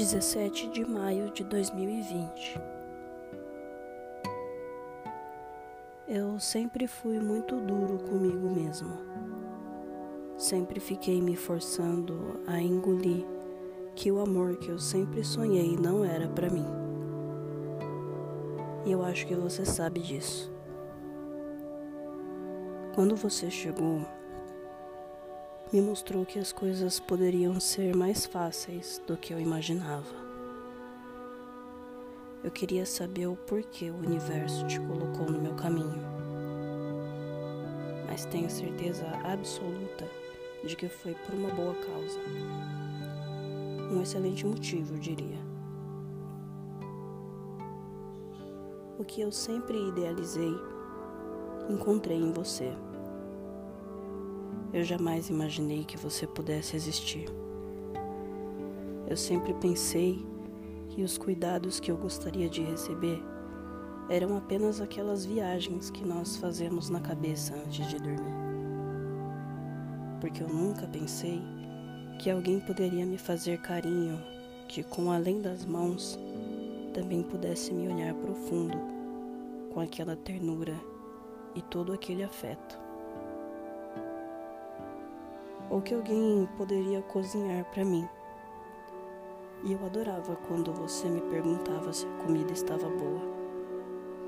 17 de maio de 2020. Eu sempre fui muito duro comigo mesmo. Sempre fiquei me forçando a engolir que o amor que eu sempre sonhei não era para mim. E eu acho que você sabe disso. Quando você chegou, me mostrou que as coisas poderiam ser mais fáceis do que eu imaginava. Eu queria saber o porquê o universo te colocou no meu caminho. Mas tenho certeza absoluta de que foi por uma boa causa. Um excelente motivo, eu diria. O que eu sempre idealizei, encontrei em você. Eu jamais imaginei que você pudesse existir. Eu sempre pensei que os cuidados que eu gostaria de receber eram apenas aquelas viagens que nós fazemos na cabeça antes de dormir. Porque eu nunca pensei que alguém poderia me fazer carinho que, com além das mãos, também pudesse me olhar profundo com aquela ternura e todo aquele afeto ou que alguém poderia cozinhar para mim. E eu adorava quando você me perguntava se a comida estava boa,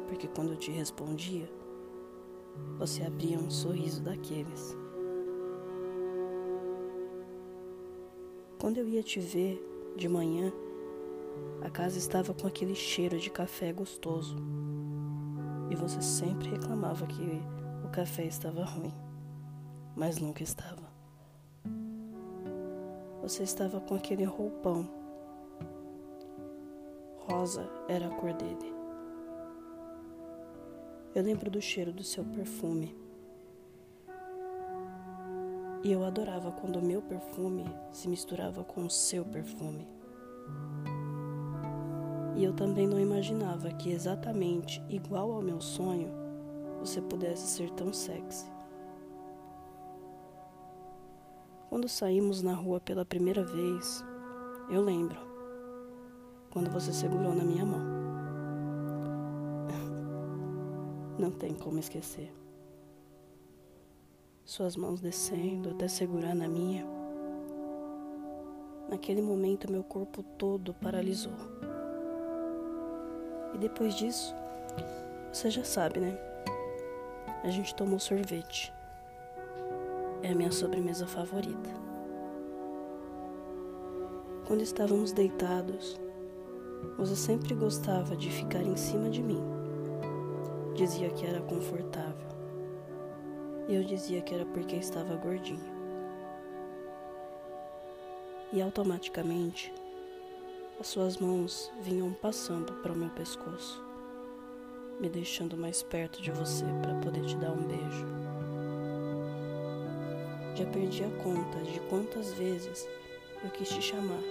porque quando eu te respondia, você abria um sorriso daqueles. Quando eu ia te ver de manhã, a casa estava com aquele cheiro de café gostoso. E você sempre reclamava que o café estava ruim, mas nunca estava. Você estava com aquele roupão. Rosa era a cor dele. Eu lembro do cheiro do seu perfume. E eu adorava quando o meu perfume se misturava com o seu perfume. E eu também não imaginava que exatamente igual ao meu sonho, você pudesse ser tão sexy. Quando saímos na rua pela primeira vez, eu lembro. Quando você segurou na minha mão. Não tem como esquecer. Suas mãos descendo até segurar na minha. Naquele momento, meu corpo todo paralisou. E depois disso, você já sabe, né? A gente tomou sorvete é a minha sobremesa favorita. Quando estávamos deitados, você sempre gostava de ficar em cima de mim. Dizia que era confortável. E eu dizia que era porque estava gordinho. E automaticamente, as suas mãos vinham passando para o meu pescoço, me deixando mais perto de você para poder te dar um beijo. Já perdi a conta de quantas vezes eu quis te chamar,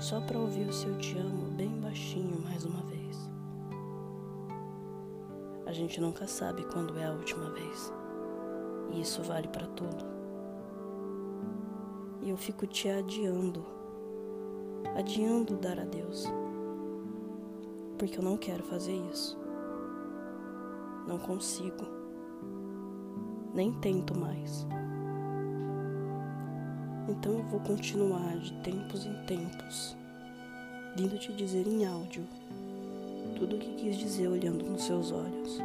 só para ouvir o seu te amo bem baixinho mais uma vez. A gente nunca sabe quando é a última vez, e isso vale para tudo. E eu fico te adiando, adiando dar adeus, porque eu não quero fazer isso. Não consigo, nem tento mais. Então eu vou continuar de tempos em tempos, vindo te dizer em áudio tudo o que quis dizer olhando nos seus olhos.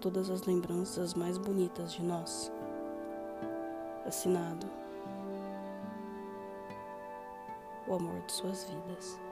Todas as lembranças mais bonitas de nós. Assinado O amor de suas vidas.